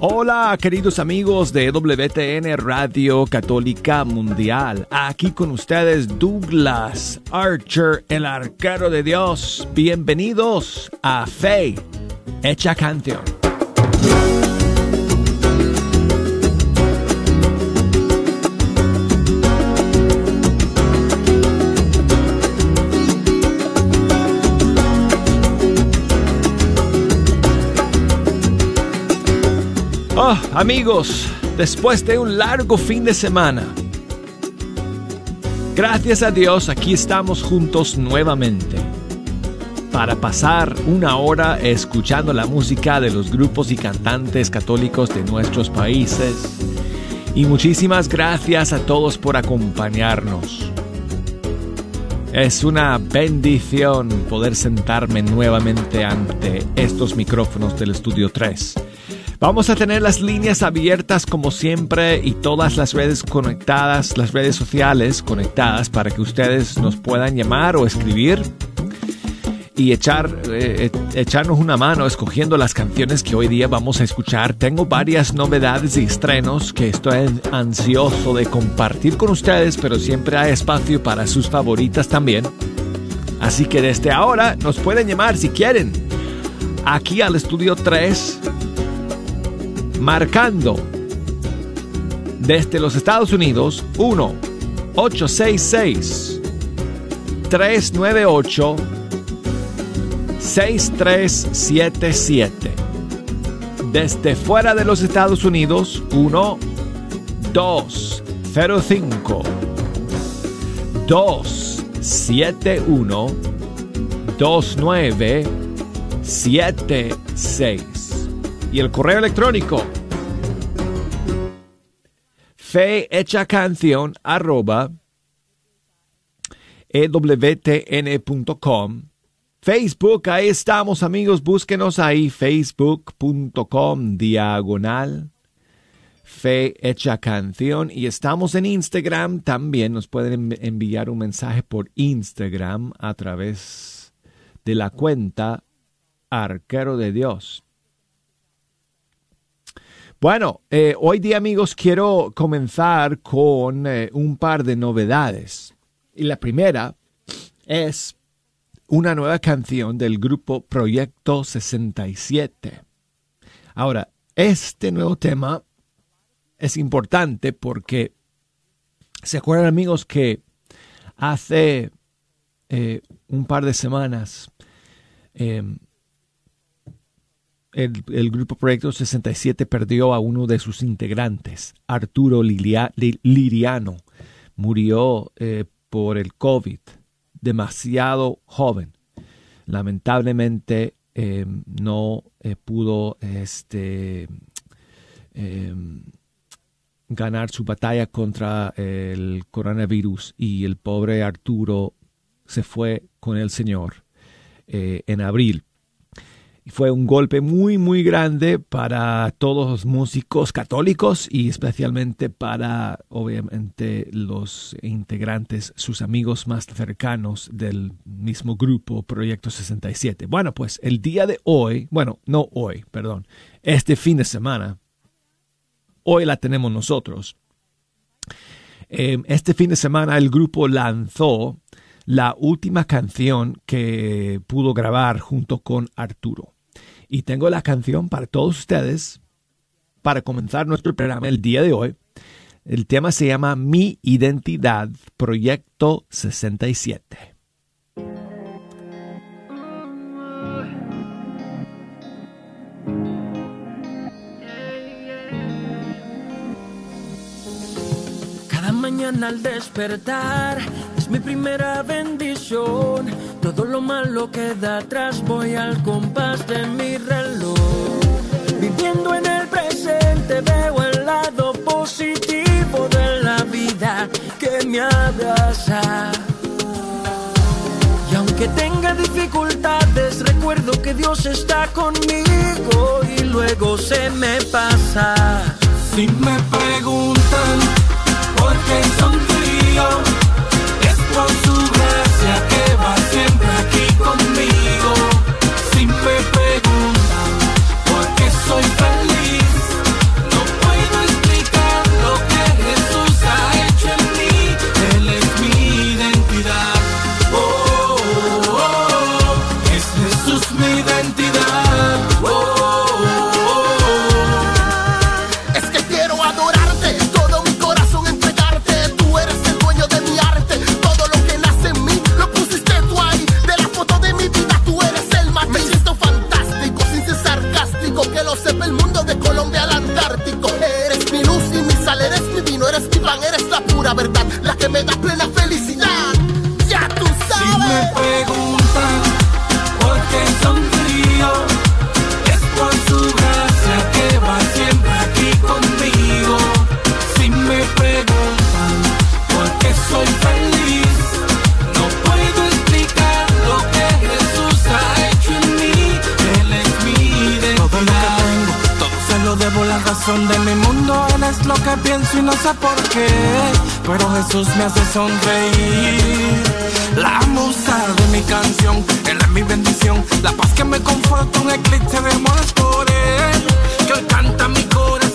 Hola queridos amigos de WTN Radio Católica Mundial. Aquí con ustedes Douglas Archer, el arquero de Dios. Bienvenidos a Fe, hecha canción. Oh, amigos, después de un largo fin de semana, gracias a Dios aquí estamos juntos nuevamente para pasar una hora escuchando la música de los grupos y cantantes católicos de nuestros países. Y muchísimas gracias a todos por acompañarnos. Es una bendición poder sentarme nuevamente ante estos micrófonos del Estudio 3 Vamos a tener las líneas abiertas como siempre y todas las redes conectadas, las redes sociales conectadas para que ustedes nos puedan llamar o escribir y echar, eh, echarnos una mano escogiendo las canciones que hoy día vamos a escuchar. Tengo varias novedades y estrenos que estoy ansioso de compartir con ustedes, pero siempre hay espacio para sus favoritas también. Así que desde ahora nos pueden llamar si quieren aquí al estudio 3 marcando. Desde los Estados Unidos 1 866 398 6377 desde fuera de los Estados Unidos 1 205 271 2976 y el correo electrónico. Fe hecha canción arroba Facebook, ahí estamos amigos, búsquenos ahí, facebook.com diagonal fe hecha canción y estamos en Instagram. También, nos pueden enviar un mensaje por Instagram a través de la cuenta arquero de Dios. Bueno, eh, hoy día amigos quiero comenzar con eh, un par de novedades. Y la primera es una nueva canción del grupo Proyecto 67. Ahora, este nuevo tema es importante porque se acuerdan amigos que hace eh, un par de semanas em, el, grupo Proyecto 67 perdió a uno de sus integrantes, Arturo Liriano. Murió eh, por el COVID, demasiado joven. Lamentablemente em, no eh, pudo este, em, ganar su batalla contra el coronavirus y el pobre Arturo se fue con el Señor eh, en abril fue un golpe muy, muy grande para todos los músicos católicos y especialmente para, obviamente, los integrantes, sus amigos más cercanos del mismo grupo Proyecto 67. Bueno, pues el día de hoy, bueno, no hoy, perdón, este fin de semana, hoy la tenemos nosotros. Em, este fin de semana el grupo lanzó la última canción que pudo grabar junto con Arturo. Y tengo la canción para todos ustedes para comenzar nuestro programa el día de hoy. El tema se llama Mi Identidad, Proyecto 67. Cada mañana al despertar mi primera bendición todo lo malo queda atrás, voy al compás de mi reloj. Viviendo en el presente veo el lado positivo de la vida que me abraza. Y aunque tenga dificultades, recuerdo que Dios está conmigo y luego se me pasa. Si me preguntan por qué sonrío, con su gracia que va siempre aquí conmigo, sin que pregunte, porque soy feliz. eres la pura verdad, la que me da plena y no sé por qué, pero Jesús me hace sonreír. La musa de mi canción, Él es mi bendición, la paz que me conforta, un eclipse de amor por que mi corazón.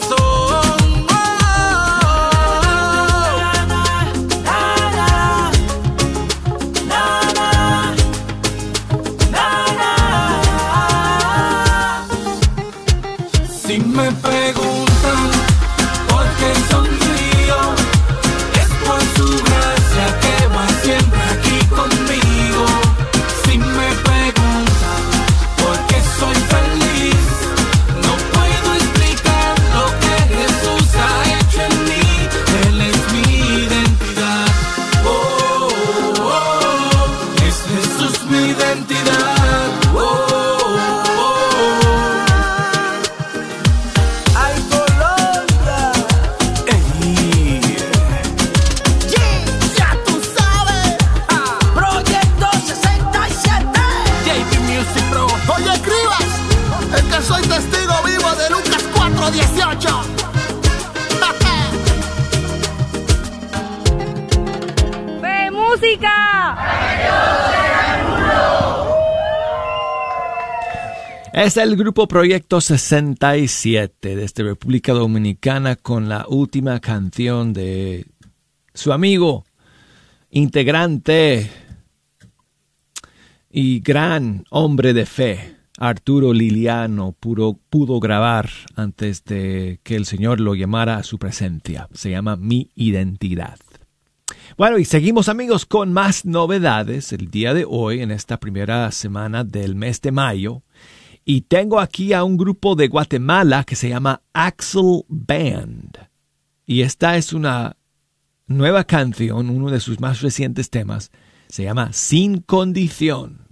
Es el grupo Proyecto 67 desde República Dominicana con la última canción de su amigo, integrante y gran hombre de fe, Arturo Liliano, pudo, pudo grabar antes de que el Señor lo llamara a su presencia. Se llama Mi Identidad. Bueno, y seguimos amigos con más novedades el día de hoy, en esta primera semana del mes de mayo. Y tengo aquí a un grupo de Guatemala que se llama Axel Band. Y esta es una nueva canción, uno de sus más recientes temas. Se llama Sin Condición.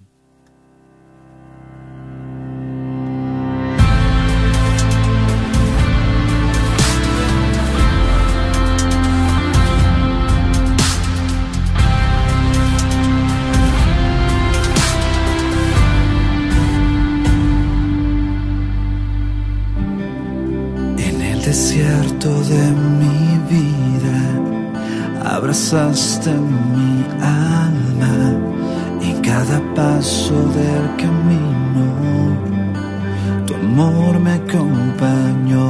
Desierto de mi vida abrazaste mi alma en cada paso del camino. Tu amor me acompañó.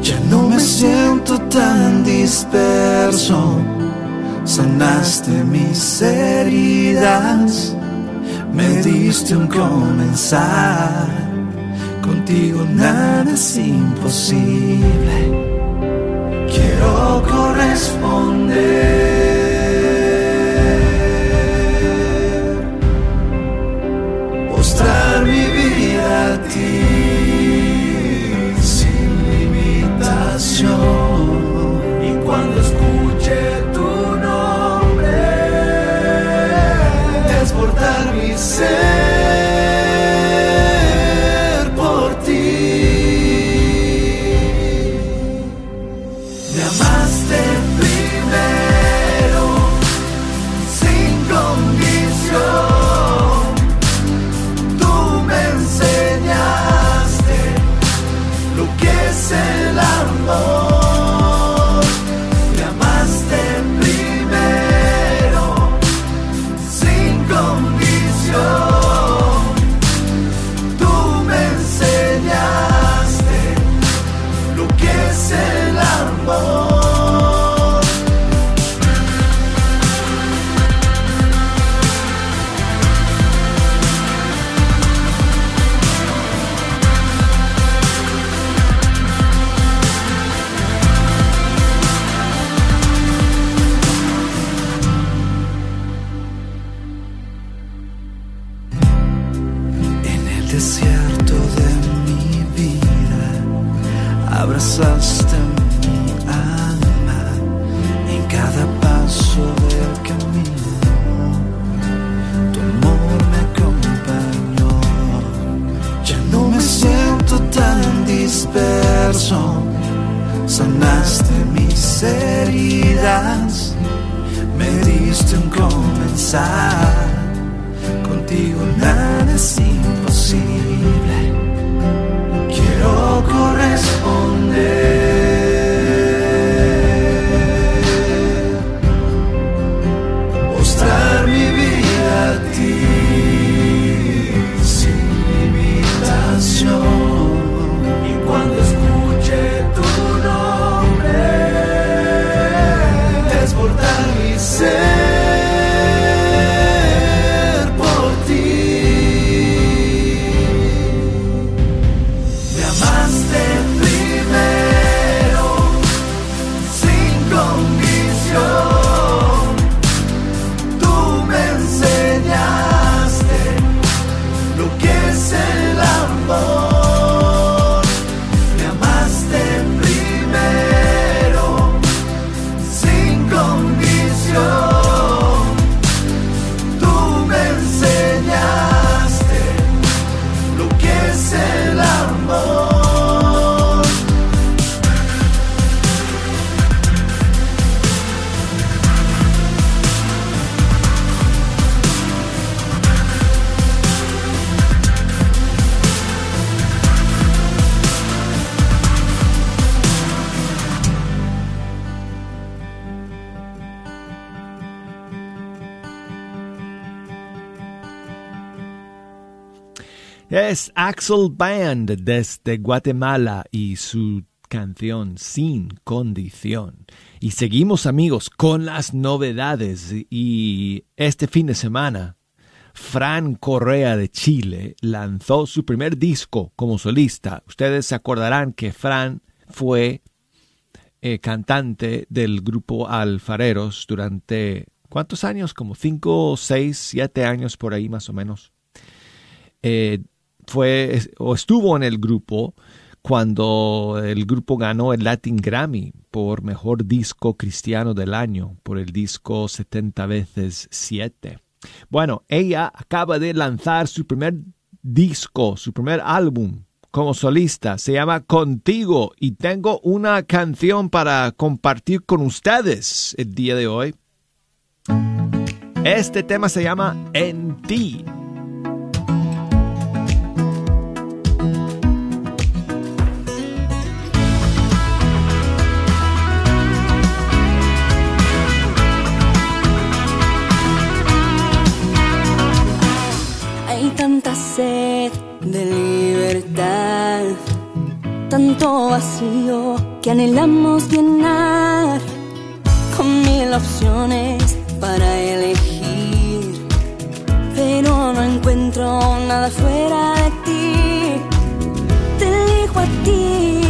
Ya no me siento tan disperso. Sanaste mis heridas. Me diste un comenzar. Contigo nada es imposible. Quiero corresponder. Axel Band desde Guatemala y su canción Sin Condición. Y seguimos amigos con las novedades y este fin de semana Fran Correa de Chile lanzó su primer disco como solista. Ustedes se acordarán que Fran fue eh, cantante del grupo Alfareros durante ¿cuántos años? Como cinco, seis, siete años por ahí más o menos. Eh, fue o estuvo en el grupo cuando el grupo ganó el Latin Grammy por mejor disco cristiano del año por el disco 70 veces 7. Bueno, ella acaba de lanzar su primer disco, su primer álbum como solista. Se llama Contigo y tengo una canción para compartir con ustedes el día de hoy. Este tema se llama En ti. Tanto vacío que anhelamos llenar con mil opciones para elegir, pero no encuentro nada fuera de ti. Te elijo a ti,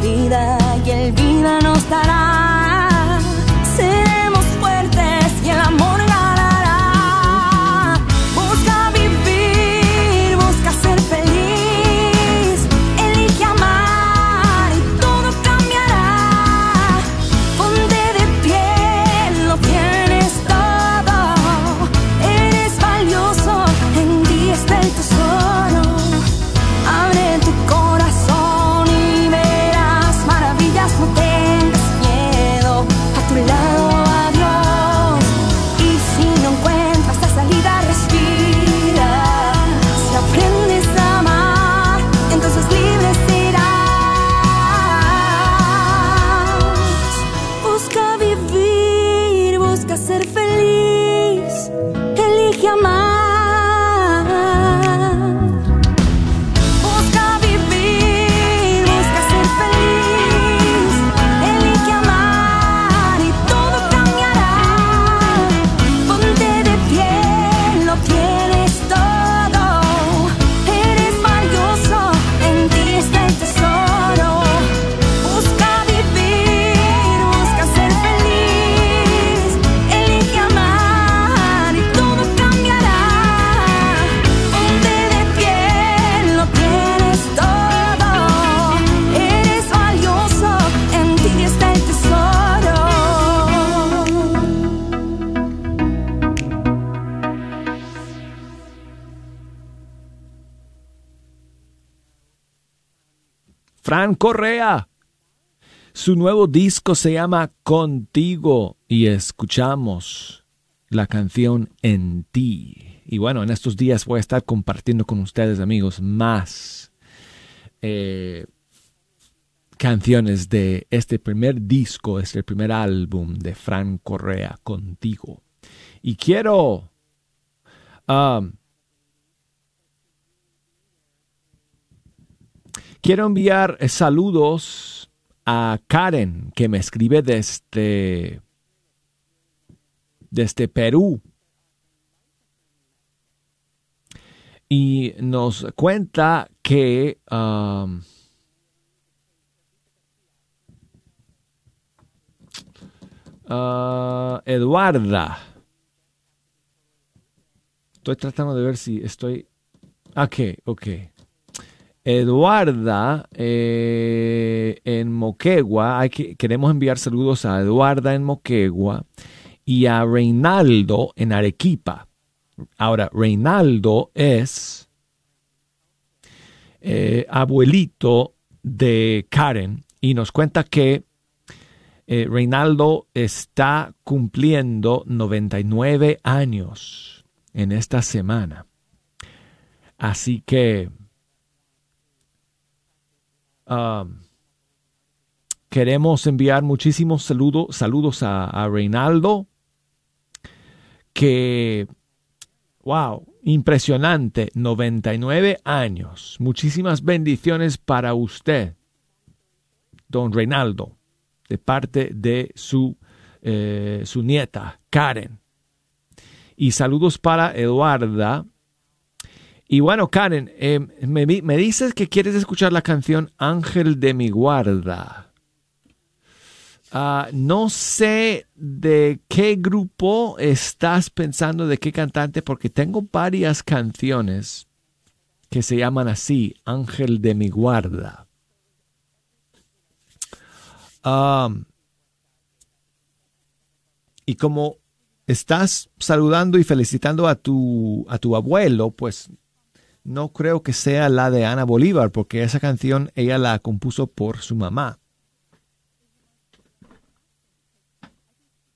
vida y el vida nos dará. Fran Correa. Su nuevo disco se llama Contigo y escuchamos la canción En ti. Y bueno, en estos días voy a estar compartiendo con ustedes, amigos, más eh, canciones de este primer disco, este primer álbum de Fran Correa, Contigo. Y quiero um, Quiero enviar eh, saludos a Karen, que me escribe desde, desde Perú. Y nos cuenta que um, ah, Eduarda. Estoy tratando de ver si estoy... Ok, ok. Eduarda eh, en Moquegua. Queremos enviar saludos a Eduarda en Moquegua y a Reinaldo en Arequipa. Ahora, Reinaldo es eh, abuelito de Karen y nos cuenta que eh, Reinaldo está cumpliendo 99 años en esta semana. Así que um, queremos enviar muchísimos saludos, a Reinaldo, que, wow, impresionante, 99 años. Muchísimas bendiciones para usted, don Reinaldo, de parte de su, eh, su nieta, Karen. Y saludos para Eduarda. Y bueno, Karen, eh, me, me dices que quieres escuchar la canción Ángel de mi guarda. Ah, no sé de qué grupo estás pensando, de qué cantante, porque tengo varias canciones que se llaman así, Ángel de mi guarda. Y como estás saludando y felicitando a tu, a tu abuelo, pues no creo que sea la de Ana Bolívar, porque esa canción ella la compuso por su mamá.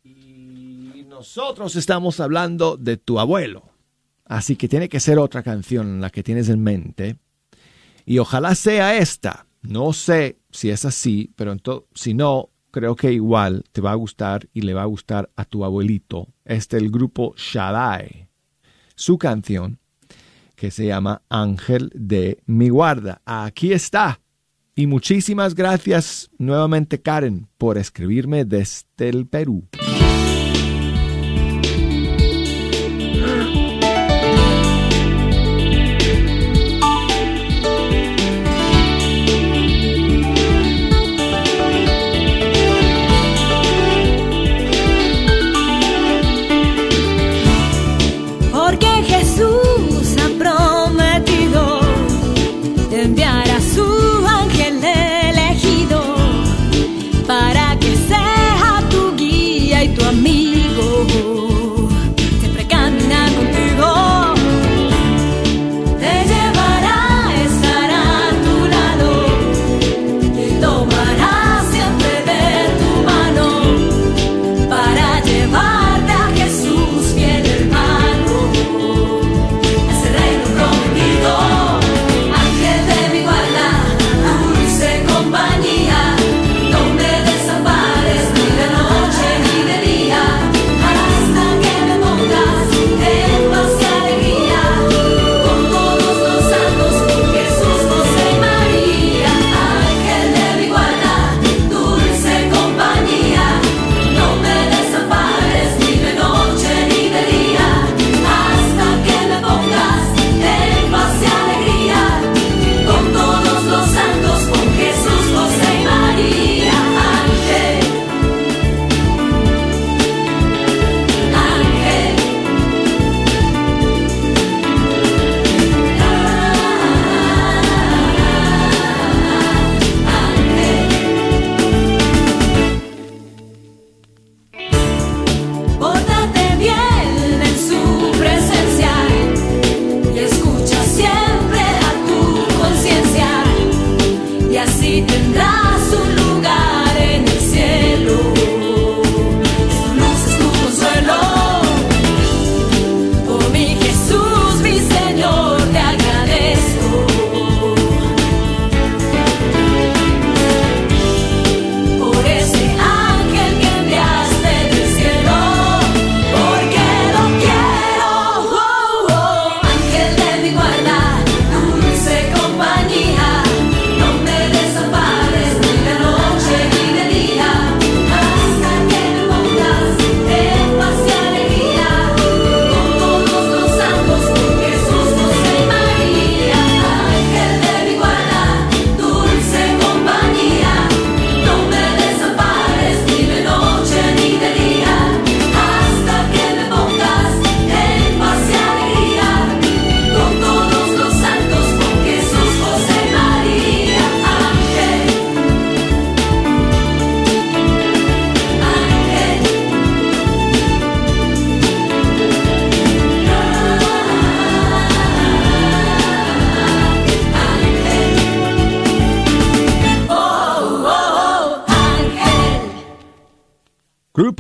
Y nosotros estamos hablando de tu abuelo. Así que tiene que ser otra canción la que tienes en mente. Y ojalá sea esta. No sé si es así, pero si no, creo que igual te va a gustar y le va a gustar a tu abuelito. Este es el grupo Shaddai. Su canción que se llama Ángel de mi guarda. Aquí está. Y muchísimas gracias nuevamente Karen por escribirme desde el Perú.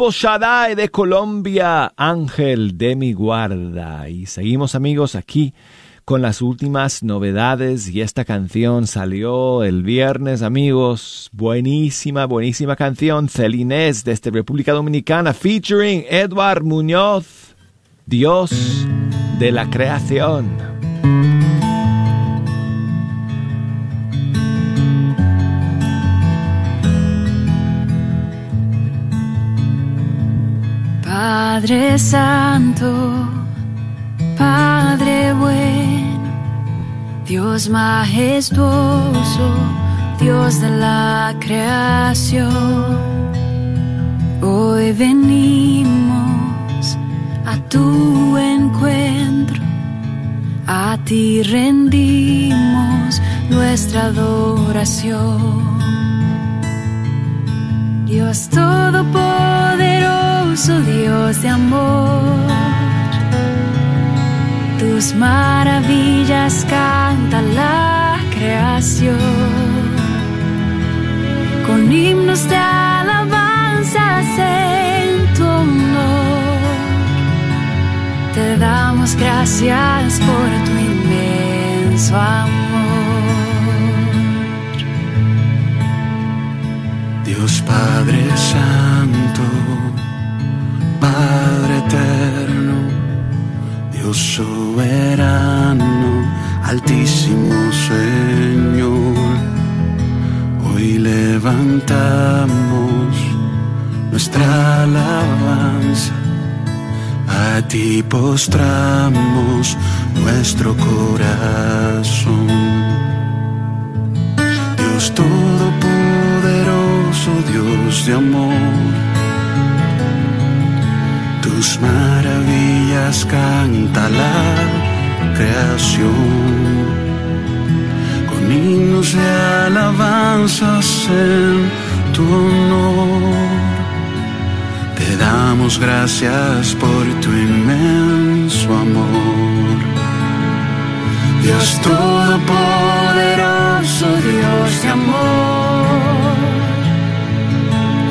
Grupo de Colombia, Ángel de mi guarda. Y seguimos amigos aquí con las últimas novedades y esta canción salió el viernes amigos. Buenísima, buenísima canción. Celinés desde República Dominicana featuring Edward Muñoz, Dios de la creación. Padre Santo, Padre bueno, Dios majestuoso, Dios de la creación. Hoy venimos a tu encuentro, a ti rendimos nuestra adoración. Dios Todopoderoso, Dios de amor, tus maravillas canta la creación, con himnos de alabanza en tu honor. Te damos gracias por tu inmenso amor. Dios Padre Santo, Padre Eterno, Dios soberano, Altísimo Señor, hoy levantamos nuestra alabanza, a ti postramos nuestro corazón. Dios Todopoderoso, Dios de amor, tus maravillas canta la creación, con himnos de alabanzas en tu honor. Te damos gracias por tu inmenso amor. Dios Todopoderoso, Dios de amor,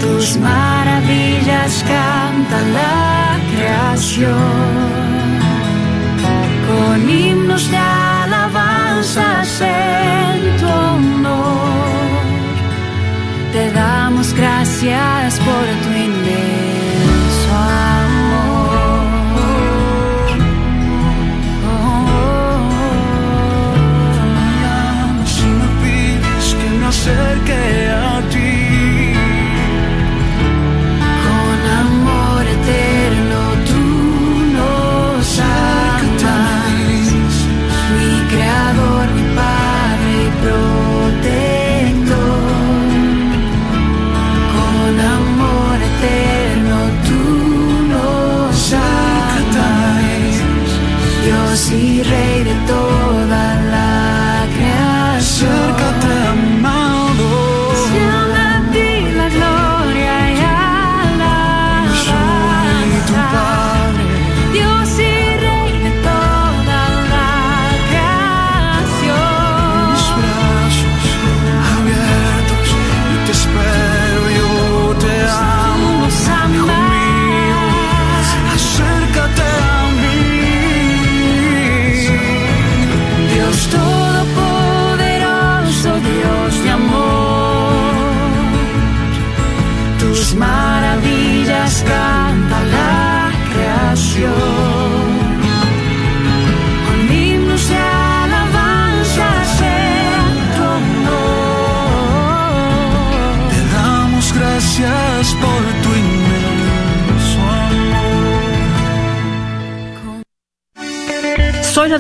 tus maravillas canta la creación, con himnos de alabanzas en tu honor. Te damos gracias por tu inmenso amor. Si me pides que me acerque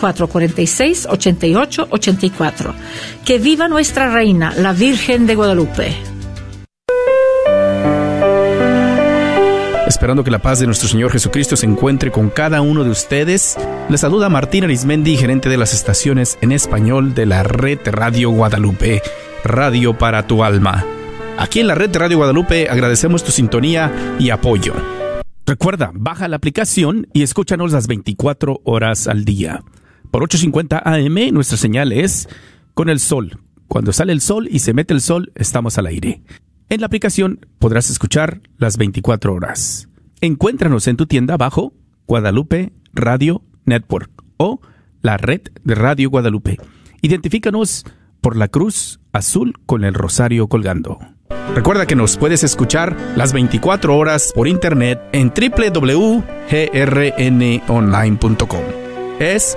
446-8884. Que viva nuestra reina, la Virgen de Guadalupe. esperando que la paz de nuestro Señor Jesucristo se encuentre con cada uno de ustedes. Les saluda Martín Arismendi, gerente de las estaciones en español de la red Radio Guadalupe, Radio para tu alma. Aquí en la red Radio Guadalupe agradecemos tu sintonía y apoyo. Recuerda, baja la aplicación y escúchanos las 24 horas al día. Por 8.50 AM nuestra señal es con el sol. Cuando sale el sol y se mete el sol, estamos al aire. En la aplicación podrás escuchar las 24 horas. Encuéntranos en tu tienda bajo Guadalupe Radio Network o la red de Radio Guadalupe. Identifícanos por la cruz azul con el rosario colgando. Recuerda que nos puedes escuchar las 24 horas por internet en www.grnonline.com. Es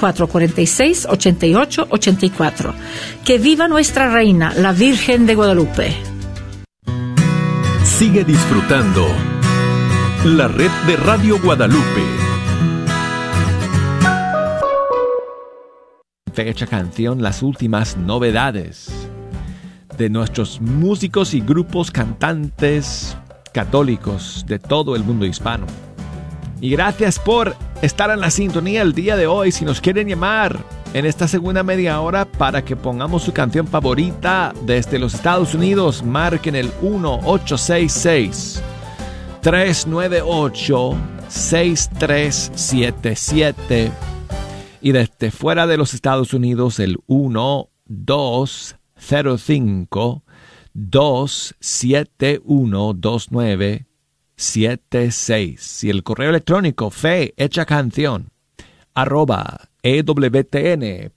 446-8884. Que viva nuestra reina, la Virgen de Guadalupe. Sigue disfrutando la red de Radio Guadalupe. Fecha canción, las últimas novedades de nuestros músicos y grupos cantantes católicos de todo el mundo hispano. Y gracias por estar en la sintonía el día de hoy. Si nos quieren llamar en esta segunda media hora para que pongamos su canción favorita desde los Estados Unidos, marquen el 1866 398 6377 y desde fuera de los Estados Unidos el 1205 271 29 76 y el correo electrónico fe hecha canción arroba ewtn.com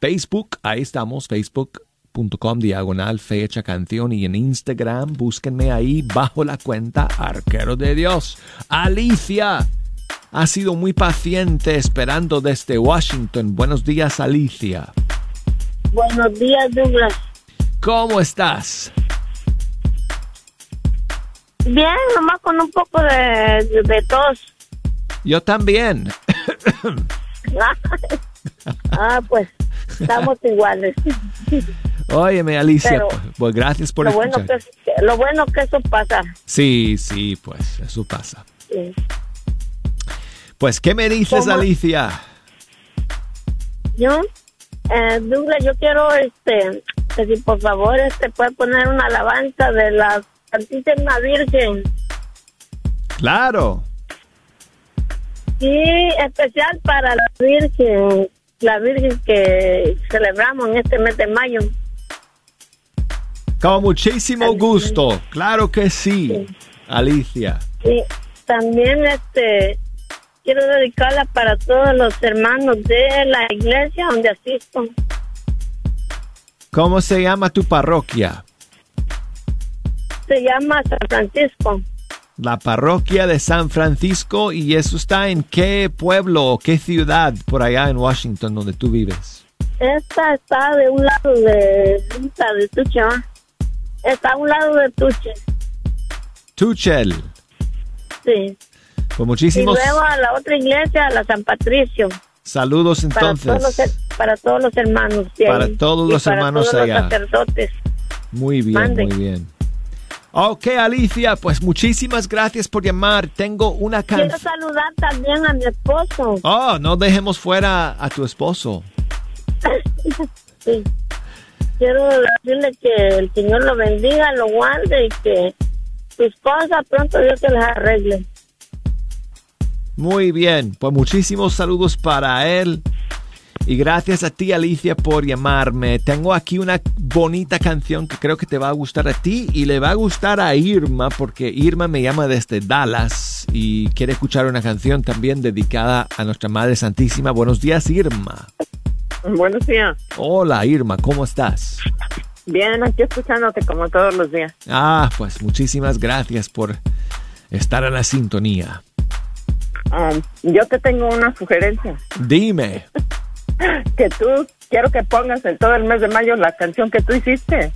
Facebook, ahí estamos, facebook.com diagonal fe hecha canción y en Instagram búsquenme ahí bajo la cuenta Arquero de Dios. Alicia ha sido muy paciente esperando desde Washington. Buenos días Alicia. Buenos días Douglas. ¿Cómo estás? Bien, nomás con un poco de, de tos. Yo también. ah, pues estamos iguales. Óyeme, Alicia, Pero, pues, gracias por lo escuchar. Bueno que, lo bueno que eso pasa. Sí, sí, pues eso pasa. Sí. Pues, ¿qué me dices, ¿Cómo? Alicia? Yo, eh, Douglas, yo quiero, este, que si por favor, este, puede poner una alabanza de la Santísima Virgen. Claro. Sí, especial para la Virgen, la Virgen que celebramos en este mes de mayo. Con muchísimo gusto, claro que sí. Alicia. Y también este quiero dedicarla para todos los hermanos de la iglesia donde asisto. ¿Cómo se llama tu parroquia? Se llama San Francisco. La parroquia de San Francisco y eso está en qué pueblo o qué ciudad por allá en Washington donde tú vives. Esta está de un lado de, de Tuche. ¿va? Está a un lado de Tuche. Tuchel. Sí. Pues muchísimos Y luego a la otra iglesia, a la San Patricio. saludos Para todos, los, entonces. para todos los hermanos. de Para ahí. todos Y los para hermanos todos allá. Los sacerdotes. Muy bien, Mande. muy bien. Ok, Alicia, pues muchísimas gracias por llamar. Tengo una Quiero canción. saludar también a mi esposo. Oh, no dejemos fuera a tu esposo. Sí. Quiero decirle que el Señor lo bendiga, lo guarde y que su esposa pronto Dios se las arregle. Muy bien, pues muchísimos saludos para él. Y gracias a ti, Alicia, por llamarme. Tengo aquí una bonita canción que creo que te va a gustar a ti y le va a gustar a Irma, porque Irma me llama desde Dallas y quiere escuchar una canción también dedicada a nuestra Madre Santísima. Buenos días, Irma. Buenos días. Hola, Irma, ¿cómo estás? Bien, aquí escuchándote como todos los días. Ah, pues muchísimas gracias por estar en la sintonía. Um, yo te tengo una sugerencia. Dime. Que tú quiero que pongas en todo el mes de mayo la canción que tú hiciste.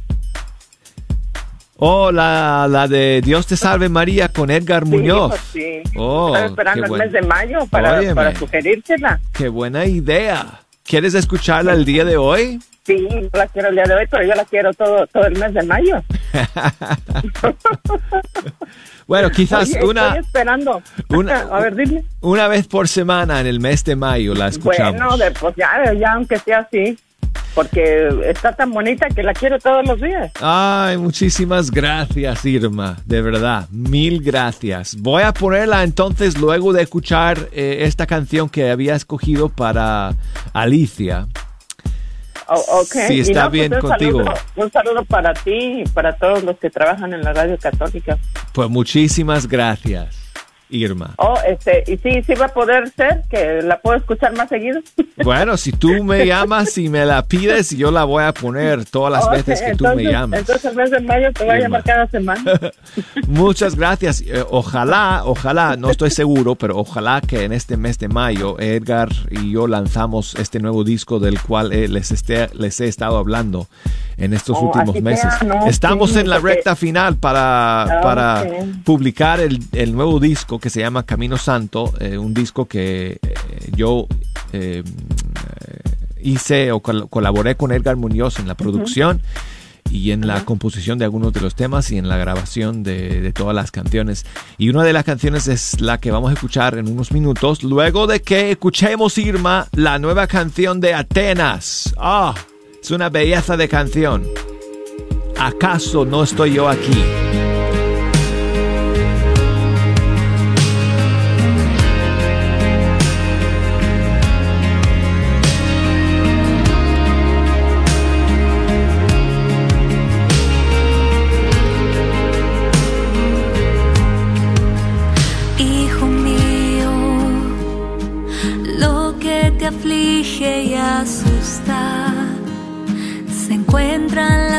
Oh, la, la de Dios te salve María con Edgar Muñoz. Sí, pues, sí. Oh, Estoy esperando el buen- mes de mayo para, para sugerírsela. Qué buena idea. ¿Quieres escucharla el día de hoy? Sí, yo la quiero el día de hoy, pero yo la quiero todo, todo el mes de mayo. Bueno, quizás Oye, una, Estoy esperando. una, A ver, dime. una vez por semana en el mes de mayo la escuchamos. Bueno, de, pues ya, ya aunque sea así. Porque está tan bonita que la quiero todos los días. Ay, muchísimas gracias, Irma. De verdad, mil gracias. Voy a ponerla entonces luego de escuchar eh, esta canción que había escogido para Alicia. O- ok. Sí, Y está no, pues, bien un contigo. Saludo, un saludo para ti y para todos los que trabajan en la radio católica. Pues muchísimas gracias, Irma. Oh, este, y sí, sí va a poder ser que la puedo escuchar más seguido. Bueno, si tú me llamas y me la pides, yo la voy a poner todas las Ok, veces que tú entonces, me llamas. Entonces el mes de mayo te voy a Irma. llamar cada semana. Muchas gracias. Eh, ojalá, ojalá, no estoy seguro, pero ojalá que en este mes de mayo Edgar y yo lanzamos este nuevo disco del cual eh, les, esté- les he estado hablando en estos Oh, últimos meses. sea, no, Estamos sí, en la porque- recta final para, Ah, para ok. publicar el, el nuevo disco que se llama Camino Santo, eh, un disco que eh, yo eh, hice o col- colaboré con Edgar Muñoz en la producción y en la composición de algunos de los temas y en la grabación de, de todas las canciones. Y una de las canciones es la que vamos a escuchar en unos minutos, luego de que escuchemos, Irma, la nueva canción de Atenas. Ah, es una belleza de canción. ¿Acaso no estoy yo aquí?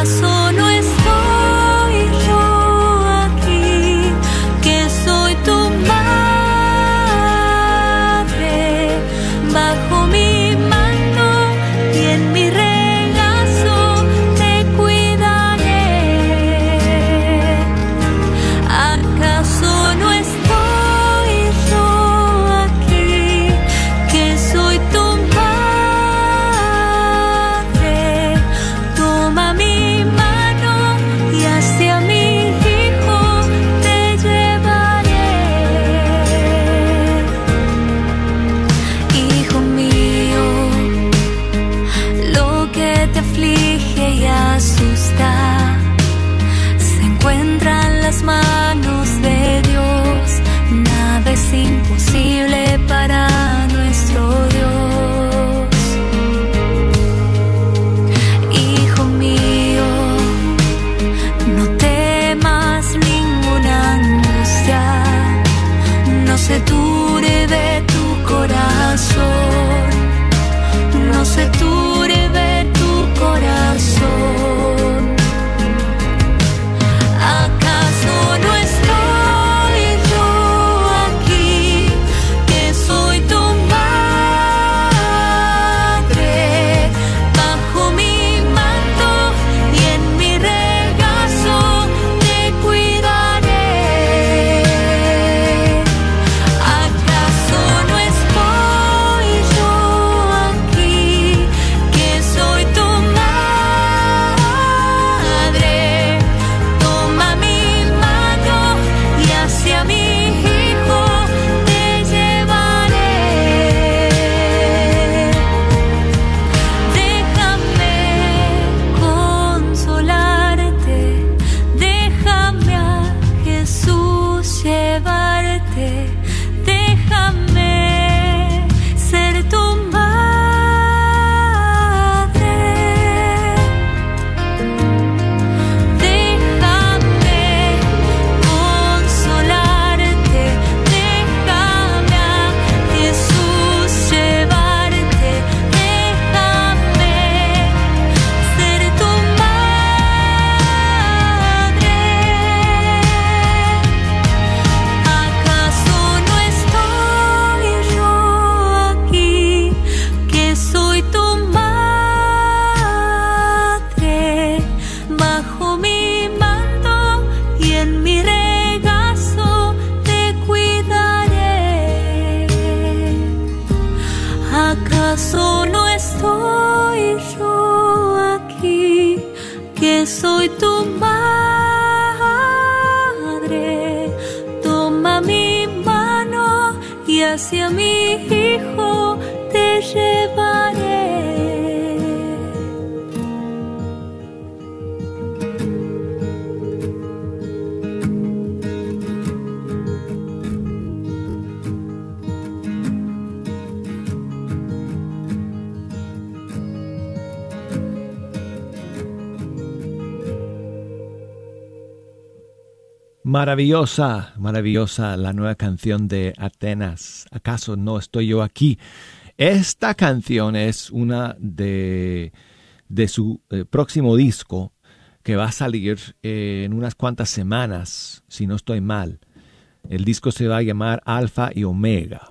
¿Acaso Maravillosa, maravillosa la nueva canción de Atenas. ¿Acaso no estoy yo aquí? Esta canción es una de, de su eh, próximo disco que va a salir eh, en unas cuantas semanas, si no estoy mal. El disco se va a llamar Alfa y Omega.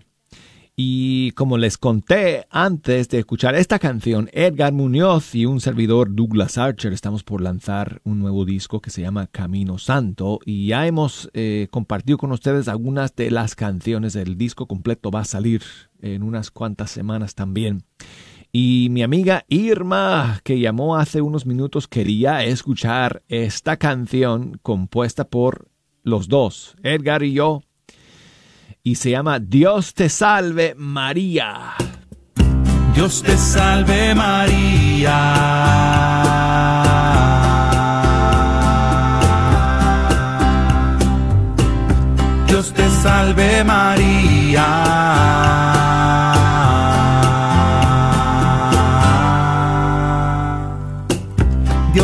Y como les conté antes de escuchar esta canción, Edgar Muñoz y un servidor Douglas Archer estamos por lanzar un nuevo disco que se llama Camino Santo y ya hemos eh, compartido con ustedes algunas de las canciones del disco completo. Va a salir en unas cuantas semanas también. Y mi amiga Irma, que llamó hace unos minutos, quería escuchar esta canción compuesta por los dos, Edgar y yo, y se llama Dios te salve María. Dios te salve María. Dios te salve María.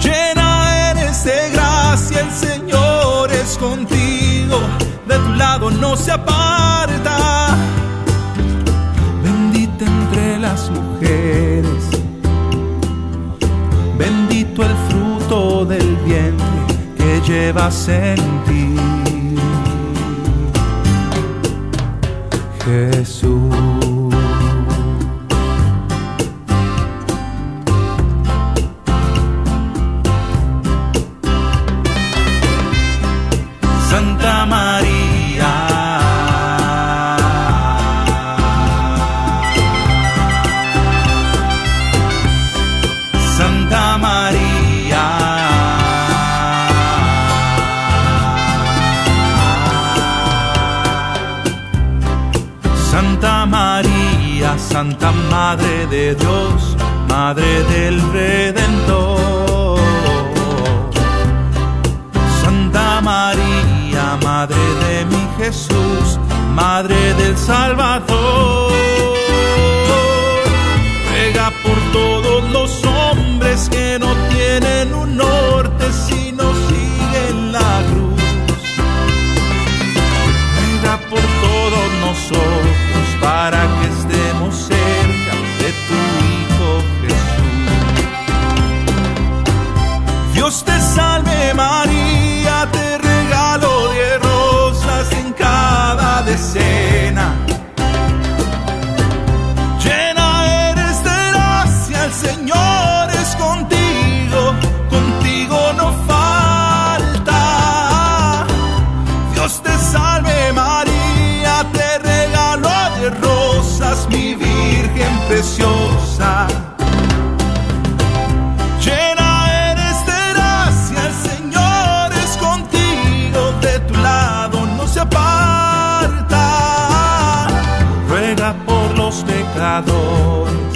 Llena eres de gracia, el Señor es contigo, de tu lado no se aparta. Bendita entre las mujeres, bendito el fruto del vientre que llevas en ti. Jesús. Aparta. Ruega por los pecadores,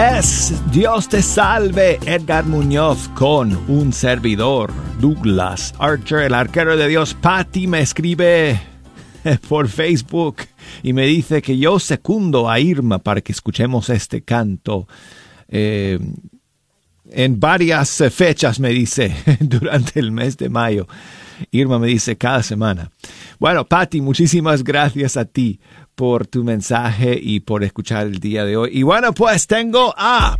Es Dios te salve, Edgar Muñoz con un servidor, Douglas Archer, el arquero de Dios. Patty me escribe por Facebook y me dice que yo secundo a Irma para que escuchemos este canto. Eh, en varias fechas, me dice, durante el mes de mayo. Irma me dice cada semana. Bueno, Patty, muchísimas gracias a ti por tu mensaje y por escuchar el día de hoy. Y bueno, pues tengo a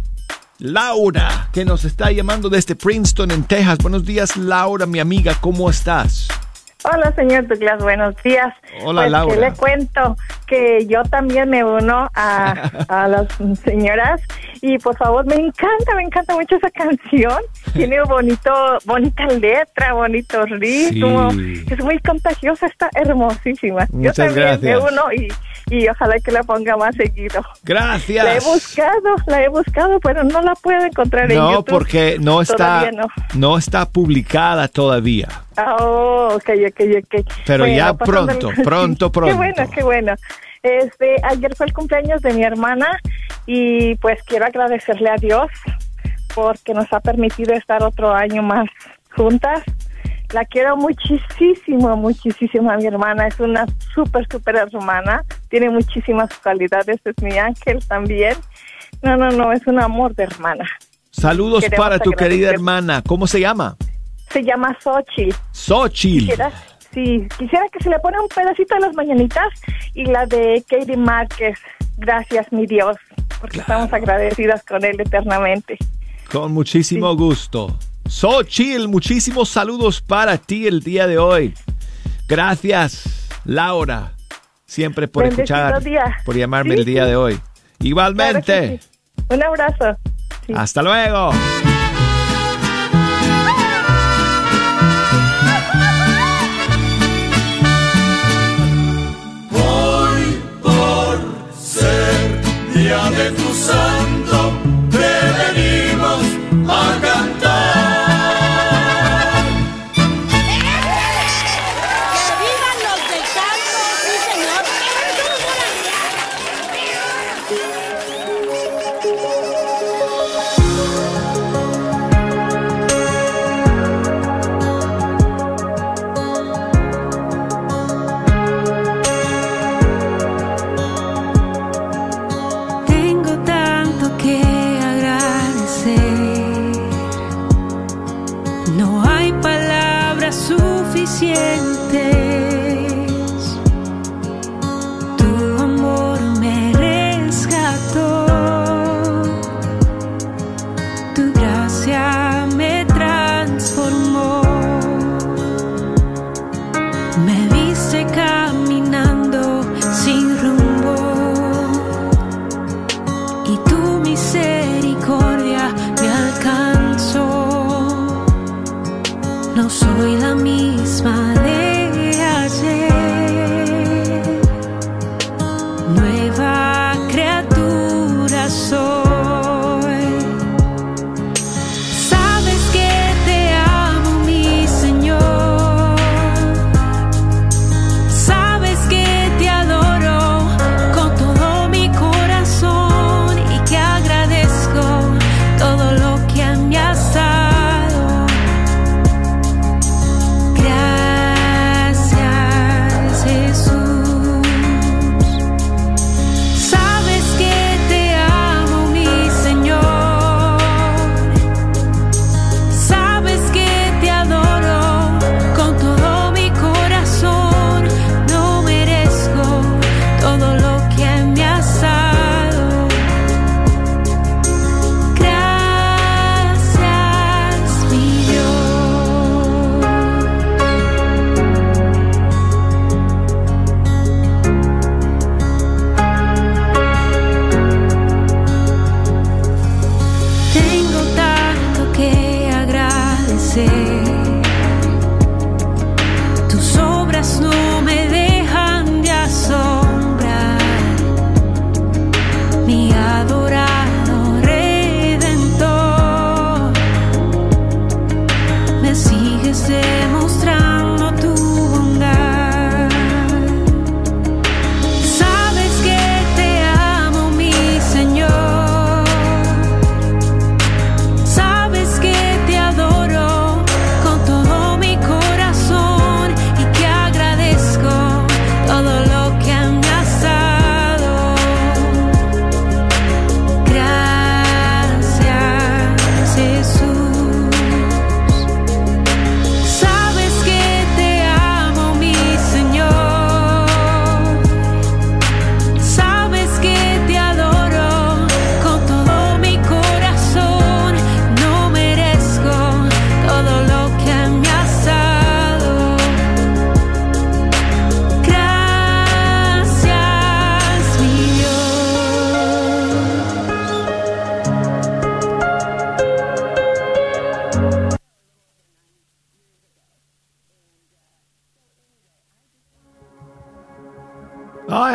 Laura, que nos está llamando desde Princeton, en Texas. Buenos días, Laura, mi amiga, ¿cómo estás? Hola, señor Douglas, buenos días. Hola, pues Laura. Que le cuento que yo también me uno a, a las señoras y por favor, me encanta, me encanta mucho esa canción. Tiene bonito, bonita letra, bonito ritmo. Sí. Es muy contagiosa, está hermosísima. Muchas yo también me gracias. uno y, y ojalá que la ponga más seguido. Gracias. La he buscado, la he buscado, pero no la puedo encontrar en No, YouTube. porque no está, no. no está publicada todavía. Oh, ok, ok, ok. Pero ya pronto, el- pronto, Qué pronto. bueno, qué bueno. Este, ayer fue el cumpleaños de mi hermana y pues quiero agradecerle a Dios porque nos ha permitido estar otro año más juntas. La quiero muchísimo, muchísimo a mi hermana. Es una súper, súper hermana. Tiene muchísimas cualidades. Es mi ángel también. No, no, no, es un amor de hermana. Saludos Queremos para tu querida hermana. ¿Cómo se llama? Se llama Xochitl. Xochitl. Quisiera, sí, quisiera que se le pone un pedacito de las mañanitas y la de Katie Márquez. Gracias, mi Dios, porque estamos agradecidas con él eternamente. Con muchísimo gusto. Xochitl, muchísimos saludos para ti el día de hoy. Gracias, Laura, siempre por Bendecido escuchar, día. por llamarme Sí, el día sí. de hoy. Igualmente. Claro que sí. Un abrazo. Hasta luego. Hoy por ser día de tu santo,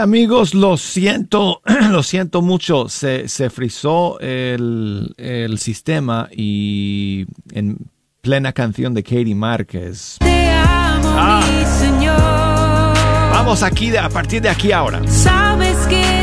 amigos, lo siento, lo siento mucho. Se, se frizó el, sistema y en plena canción de Katie Márquez. Te amo, ah. mi señor. Vamos aquí, a partir de aquí ahora. Sabes que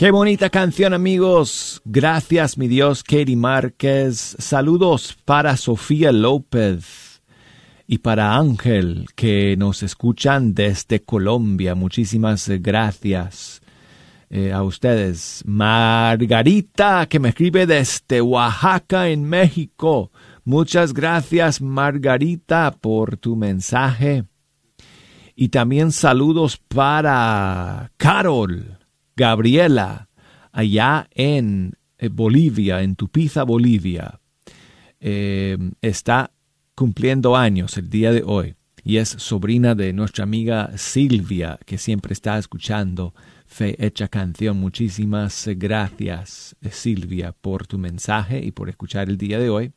Qué bonita canción amigos. Gracias mi Dios, Katie Márquez. Saludos para Sofía López y para Ángel que nos escuchan desde Colombia. Muchísimas gracias eh, a ustedes. Margarita que me escribe desde Oaxaca en México. Muchas gracias Margarita por tu mensaje. Y también saludos para Carol Gabriela, allá en eh, Bolivia, en Tupiza, Bolivia, eh, está cumpliendo años el día de hoy y es sobrina de nuestra amiga Silvia, que siempre está escuchando Fe Hecha Canción. Muchísimas gracias, Silvia, por tu mensaje y por escuchar el día de hoy.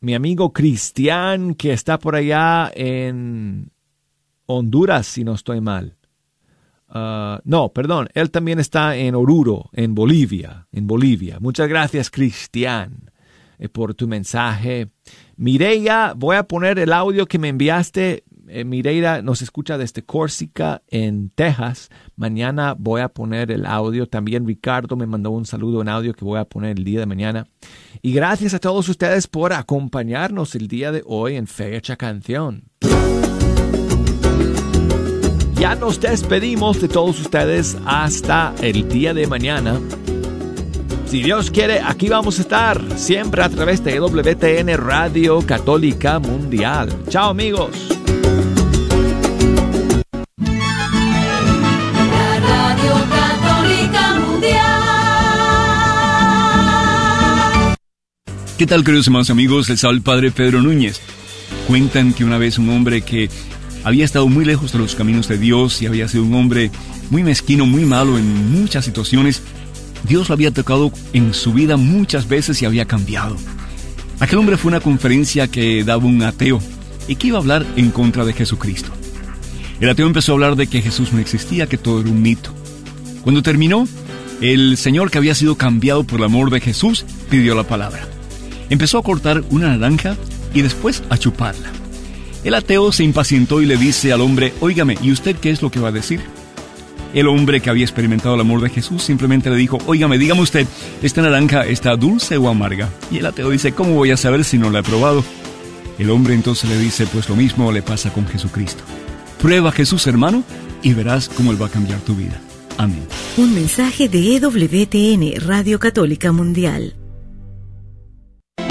mi amigo Cristian, que está por allá en Honduras, si no estoy mal. Ah, no, perdón, él también está en Oruro, en Bolivia, en Bolivia. Muchas gracias, Cristian, eh, por tu mensaje. Mireia, voy a poner el audio que me enviaste. Eh, nos escucha desde Córsica, en Texas. Mañana voy a poner el audio. También Ricardo me mandó un saludo en audio que voy a poner el día de mañana. Y gracias a todos ustedes por acompañarnos el día de hoy en Fecha Canción ya nos despedimos de todos ustedes hasta el día de mañana. Si Dios quiere, aquí vamos a estar siempre a través de WTN Radio Católica Mundial. Chao amigos. Radio Católica Mundial. ¿Qué tal, queridos hermanos amigos? Les habla el Padre Pedro Núñez. Cuentan que una vez un hombre que había estado muy lejos de los caminos de Dios y había sido un hombre muy mezquino, muy malo en muchas situaciones. Dios lo había tocado en su vida muchas veces y había cambiado. Aquel hombre fue una conferencia que daba un ateo y que iba a hablar en contra de Jesucristo. El ateo empezó a hablar de que Jesús no existía, que todo era un mito. Cuando terminó, el Señor que había sido cambiado por el amor de Jesús pidió la palabra. Empezó a cortar una naranja y después a chuparla. El ateo se impacientó y le dice al hombre, óigame, ¿y usted qué es lo que va a decir? El hombre que había experimentado el amor de Jesús simplemente le dijo, óigame, dígame usted, ¿esta naranja está dulce o amarga? Y el ateo dice, ¿cómo voy a saber si no la he probado? El hombre entonces le dice, pues lo mismo le pasa con Jesucristo. Prueba a Jesús, hermano, y verás cómo Él va a cambiar tu vida. Amén. Un mensaje de EWTN, Radio Católica Mundial.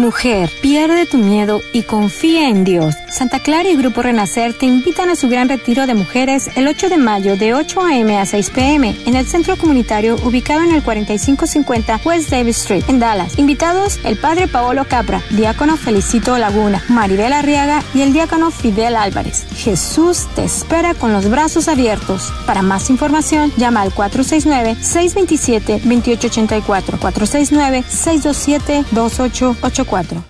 Mujer, pierde tu miedo y confía en Dios. Santa Clara y Grupo Renacer te invitan a su gran retiro de mujeres el 8 de mayo de 8 a.m. a 6 p.m. en el centro comunitario ubicado en el 4550 West Davis Street, en Dallas. Invitados el Padre Paolo Capra, Diácono Felicito Laguna, Maribel Arriaga y el Diácono Fidel Álvarez. Jesús te espera con los brazos abiertos. Para más información, llama al 469-627-2884, 469-627-2884. 4.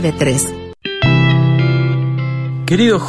Querido